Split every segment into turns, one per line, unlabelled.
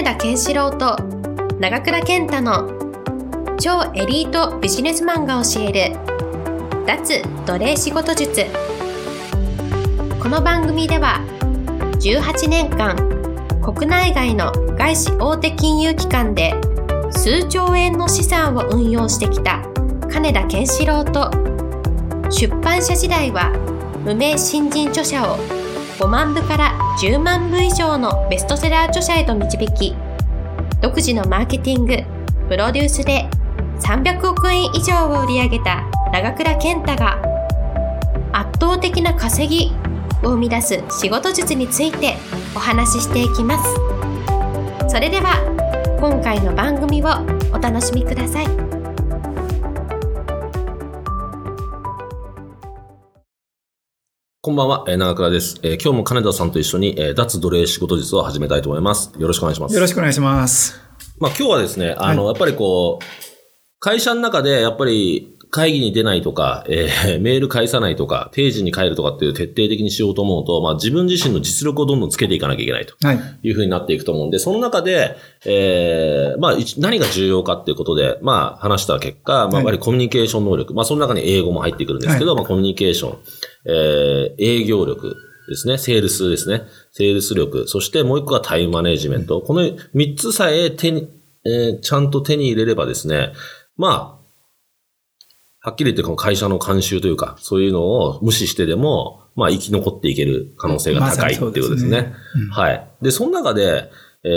金田健志郎と長倉健太の超エリートビジネスマンが教える脱奴隷仕事術。この番組では18年間国内外の外資大手金融機関で数兆円の資産を運用してきた金田健志郎と出版社時代は無名新人著者を5万部から10万部以上のベストセラー著者へと導き独自のマーケティングプロデュースで300億円以上を売り上げた長倉健太が圧倒的な稼ぎを生み出す仕事術についてお話ししていきます。それでは今回の番組をお楽しみください。
こんばんは、えー長倉です、えー今日も金田さんと一緒に、えー脱奴隷仕事術を始めたいと思います。よろしくお願いします。
よろしくお願いします。
まあ今日はですね、あの、やっぱりこう、会社の中でやっぱり会議に出ないとか、えー メール返さないとか、定時に帰るとかっていう徹底的にしようと思うと、まあ自分自身の実力をどんどんつけていかなきゃいけないと。
はい。
いう風になっていくと思うんで、その中で、えーまあ、一何が重要かっていうことで、まあ、話した結果、まあ、
はい
やっぱりコミュニケーション能力、まあ、その中に英語も入ってくるんですけど、まあ、コミュニケーション、えー営業力ですね、セールスですね、セールス力、そしてもう一個がタイムマネジメント。この三つさえ手に、えーちゃんと手に入れればですね、まあ、はっきり言ってこの会社の慣習というか、そういうのを無視してでも、まあ生き残っていける可能性が高いっていうことですね。
すねうん。
はい。で、その中で、えー、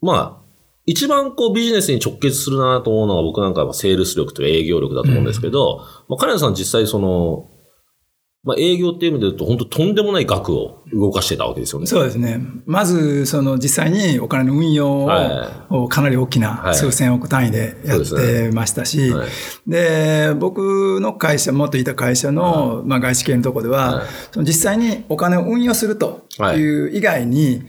まあ、一番こうビジネスに直結するなと思うのが僕なんかはセールス力と営業力だと思うんですけど、まあ、金谷さん実際その、まあ営業っていう意味で言うと本当とんでもない額を動かしてたわけですよね。
そうですね。まず、その実際にお金の運用を、
は
かなり大きな
はい。
数千億単位でやってましたし、
はい。
で、僕の会社、元いた会社の、まあ、外資系のところでは、
はい。
その実際にお金を運用するとい。う以外に、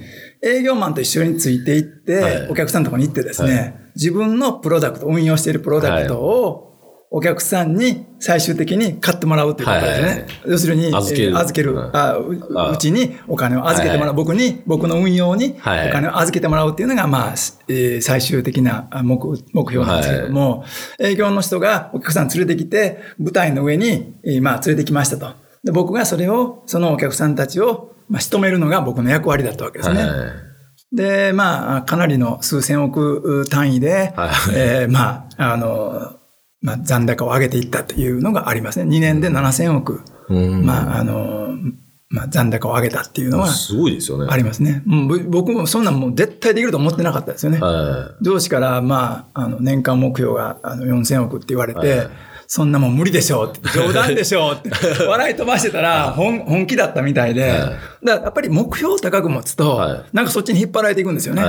営業マンと一緒についていって、
はい。
お客さんのところに行ってですね、
はい。
自分のプロダクト、運用しているプロダクトを、お客さんに最終的に買ってもらうということですね。
はいはい。
要するに、
預ける。
えー預ける、
はい
あうちにお金を預けてもらう、
はい
僕に、僕の運用にお
はい。
金を預けてもらうっていうのが、まあ、えー最終的なあ目目標なんですけれども、営業の人がお客さん連れてきて、舞台の上に、えーまあ、連れてきましたと。で僕がそれを、そのお客さんたちを、まあ、仕留めるのが僕の役割だったわけですね。
はい。
で、まあ、かなりの数千億単位で、
はい。
えーまあ、あの、まあ、残高を上げていったというのがありますね。2年で7000億、
うん
まあ、あの、まあ、残高を上げたっていうのは
すごいですよね。
ありますね。うんぶ僕もそんなんもう絶対できると思ってなかったですよね。
は
上司から、まあ、あの、年間目標があの4000億って言われて、
はい
そんなもん無理でしょうって、冗談でしょうって、笑い飛ばしてたら、本本気だったみたいで、
はい
だからやっぱり目標を高く持つと、
はい
なんかそっちに引っ張られていくんですよ
い。
ね。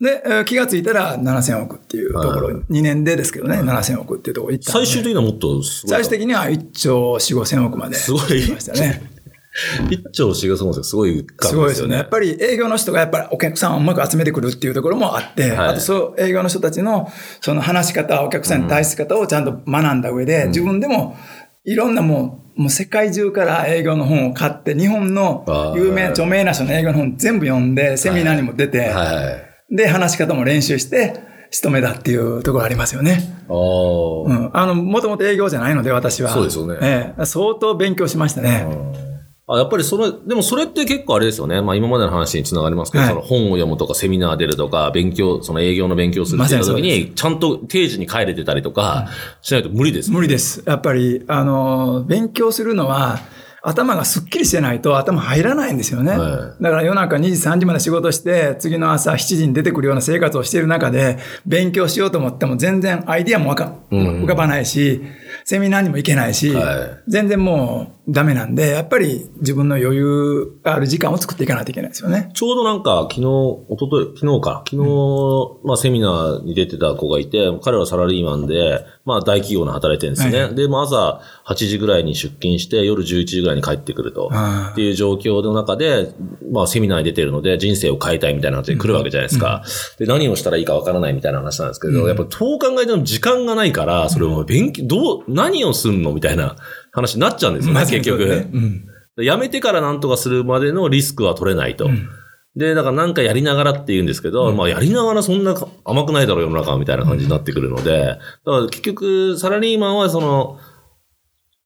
はい。
で、えー気がついたら7000億っていうところ、
はい
2年でですけどね、7000億っていうところ行ったんで
最終的にはもっと。
最終的には1兆4、5000億まです
ごい
行きましたね。
一丁しがそうですごい額
すごいですよね。やっぱり営業の人がやっぱりお客さんをうまく集めてくるっていうところもあって、
はい
あとそう営業の人たちのその話し方、お客さんに対し方をちゃんと学んだ上で、自分でもいろんなもう、もう世界中から営業の本を買って、日本の有名、
はい
著名な人の営業の本全部読んで、セミナーにも出て、
はい。
で、話し方も練習して、仕留めだっていうところありますよね。
ああ。
うん。あの、もともと営業じゃないので、私は。
そうですよね
ええ。相当勉強しましたね。
あ、やっぱりそれ、でもそれって結構あれですよね。まあ今までの話につながりますけど、
はい
その本を読むとかセミナー出るとか、勉強、その営業の勉強するっていう時
に
に、ちゃんと定時に帰れてたりとか、しないと無理ですもん
無理です。やっぱり、あの、勉強するのは、頭がすっきりしてないと頭入らないんですよね。
は
だから夜中2時、3時まで仕事して、次の朝7時に出てくるような生活をしている中で、勉強しようと思っても全然アイディアも浮かばないし、セミナーにも行けないし、
はい。
全然もうダメなんで、やっぱり自分の余裕がある時間を作っていかないといけないですよね。
ちょうどなんか、昨日、一昨日昨日か、昨日、まあセミナーに出てた子がいて、彼はサラリーマンで、まあ大企業で働いてるんですね。
はい
で、まあ朝8時ぐらいに出勤して、夜11時ぐらいに帰ってくると。っていう状況の中で、まあセミナーに出てるので人生を変えたいみたいな話で来るわけじゃないですか。で、何をしたらいいかわからないみたいな話なんですけど、やっぱどう考えても時間がないから、それを勉強、どう、何をすんのみたいな話になっちゃうんですよね、結局。
ねうん。
辞めてからなんとかするまでのリスクは取れないと。で、だからなんかやりながらって言うんですけど、まあやりながらそんな甘くないだろう世の中はみたいな感じになってくるので、だから結局サラリーマンはその、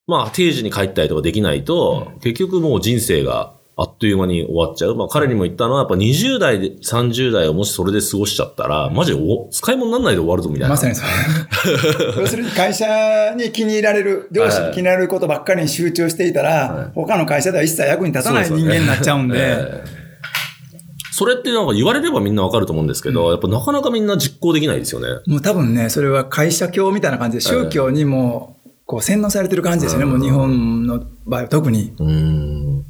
まあ定時に帰ったりとかできないと、結局もう人生があっという間に終わっちゃう。まあ彼にも言ったのは、やっぱ20代で、30代をもしそれで過ごしちゃったら、マジでお使い物にならないで終わるぞみたいな。
まさにそう。要するに会社に気に入られる、上司に気に入られることばっかりに集中していたら、他の会社では一切役に立たない人間になっちゃうんで。
ええそれってなんか言われればみんなわかると思うんですけど、やっぱなかなかみんな実行できないですよね。
もう多分ね、それは会社教みたいな感じで、宗教にも、こう洗脳されてる感じですよね、もう日本の場合は特に。
うん。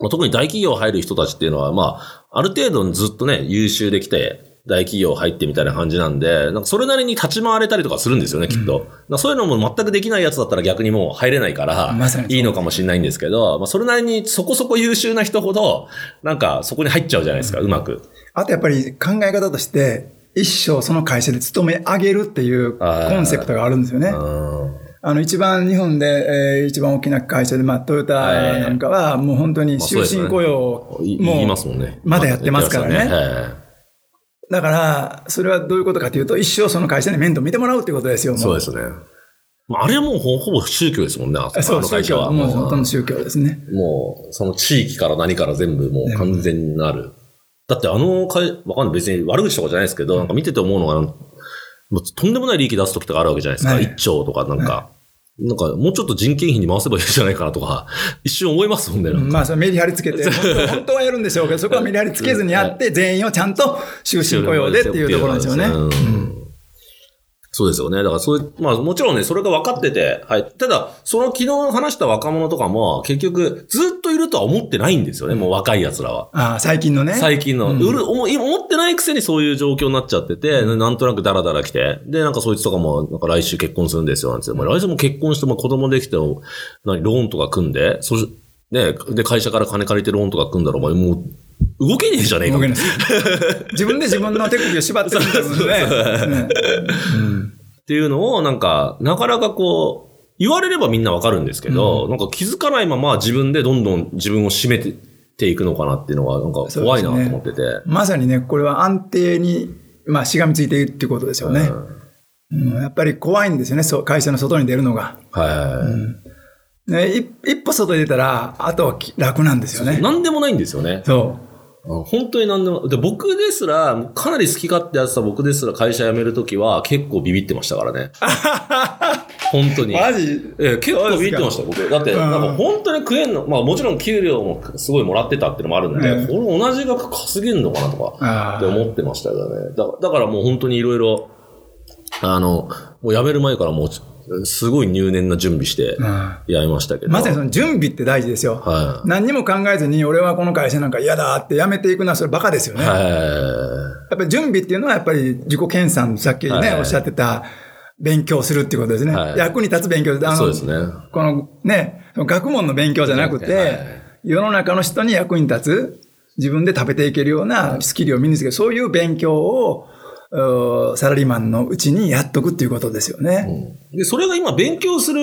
まあ特に大企業入る人たちっていうのは、まあ、ある程度ずっとね、優秀できて、大企業入ってみたいな感じなんで、なんかそれなりに立ち回れたりとかするんですよね、きっと。うん、そういうのも全くできないやつだったら逆にもう入れないから、いいのかもしれないんですけど、まあそれなりにそこそこ優秀な人ほど、なんかそこに入っちゃうじゃないですか、うまく。
あとやっぱり考え方として、一生その会社で勤め上げるっていうコンセプトがあるんですよね。あの、一番日本で、えー、一番大きな会社で、まあ、トヨタなんかは、もう本当に終身雇用
も、
まだやってますからね。だから、それはどういうことかというと、一生その会社に面倒見てもらうってことですよ。
そうですね。あれはもうほほぼ宗教ですもんね、あ
そう、宗教は。もう本当の宗教ですね。
もう、その地域から何から全部もう完全になる。だってあの会、わかんない。別に悪口とかじゃないですけど、なんか見てて思うのが、もうとんでもない利益出すときとかあるわけじゃないですか。一、兆とかなんか。なんか、もうちょっと人件費に回せばいいんじゃないかなとか、一瞬思いますもんね。
まあ、それメリハリつけて本当、本当はやるんでしょうけど、そこはメリハリつけずにやって、全員をちゃんと終身雇用でっていうところなんですよね。うん
そうですよね。だからそういう、まあもちろんね、それが分かってて、はい。ただ、その昨日話した若者とかも、結局、ずっといるとは思ってないんですよね、もう若い奴らは。
ああ、最近のね。
最近の。うん、うる思ってないくせにそういう状況になっちゃってて、なんとなくダラダラ来て、で、なんかそいつとかも、なんか来週結婚するんですよ、なんて。来週も結婚しても子供できても、何、ローンとか組んで、そし、ね、で、会社から金借りてローンとか組んだら、お前もう、動けねえじゃねえか。
自分で自分の手首を縛ってるんですよね。
っていうのを、なんか、なかなかこう、言われればみんなわかるんですけど、うん、なんか気づかないまま自分でどんどん自分を締めてていくのかなっていうのは、なんか怖いなと思ってて、ね。
まさにね、これは安定に、まあ、しがみついているっていうことですよね。うん、うん、やっぱり怖いんですよね、そう会社の外に出るのが。
はい、
うんね、一歩外に出たら、あとは楽なんですよね。
なんでもないんですよね。
そう。
本当に何でも。で、僕ですら、かなり好き勝手やってた僕ですら会社辞めるときは結構ビビってましたからね。本当に。
マジ？
え結構ビビってました、僕。だって、なんか本当に食えんの、まあもちろん給料もすごいもらってたっていうのもあるんで、うん、これ同じ額稼げんのかなとか、って思ってましたよね。だだからもう本当にいろいろ、あの、もう辞める前からもう、すごい入念な準備してやりましたけど。
うん、まさにその準備って大事ですよ。
はい、
何にも考えずに、俺はこの会社なんか嫌だって辞めていくのはそれバカですよね。
はい、
やっぱり準備っていうのはやっぱり自己研鑽、さっきね、はい、おっしゃってた、勉強するっていうことですね。
はい、
役に立つ勉強あの
そうですね。
このね、学問の勉強じゃなくて、世の中の人に役に立つ、自分で食べていけるようなスキルを身につける、そういう勉強を、サラリーマンのうちにやっとくっていうことですよね。
うん、で、それが今勉強する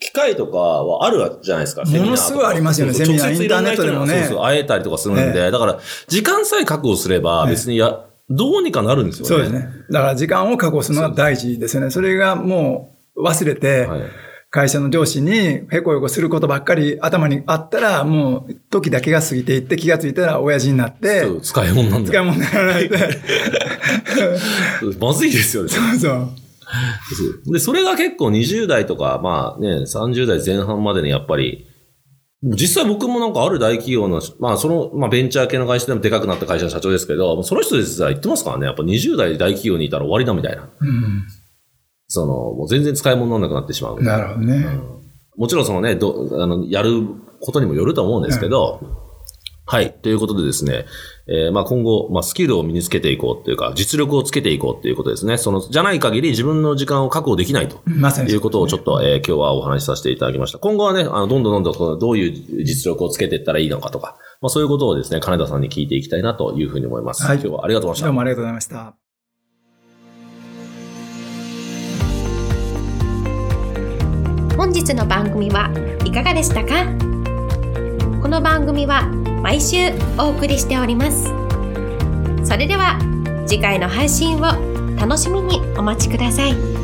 機会とかはあるじゃないですか。
ものすごいありますよね、セミナー、インターネットでもね。
そうそう、会えたりとかするんで、ね、だから、時間さえ確保すれば別にや、ね、どうにかなるんですよね。
そうですね。だから時間を確保するのが大事ですよね。それがもう忘れて、はい会社の上司にへこへこすることばっかり頭にあったら、もう時だけが過ぎていって気がついたら親父になって。
使い物なんだ
使い物にならないで。
まずいですよね。
そうそう。
で、それが結構20代とか、まあね、30代前半までにやっぱり、実際僕もなんかある大企業の、まあその、まあベンチャー系の会社でもでかくなった会社の社長ですけど、その人実は言ってますからね、やっぱ20代大企業にいたら終わりだみたいな。
うん、
その、もう全然使い物にならなくなってしまう。
なるほどね。
うん、もちろんそのね、ど、あの、やることにもよると思うんですけど、うん、はい。ということでですね、えー、まあ今後、まあスキルを身につけていこうっていうか、実力をつけていこうっていうことですね。その、じゃない限り自分の時間を確保できないと。
まさに。
いうことをちょっと、えー、今日はお話しさせていただきました。今後はね、あの、どんどんどんどん、どういう実力をつけていったらいいのかとか、まあそういうことをですね、金田さんに聞いていきたいなというふうに思います。はい。今日はありがとうございました。
どうもありがとうございました。
日の番組はいかがでしたか？この番組は毎週お送りしておりますそれでは次回の配信を楽しみにお待ちください。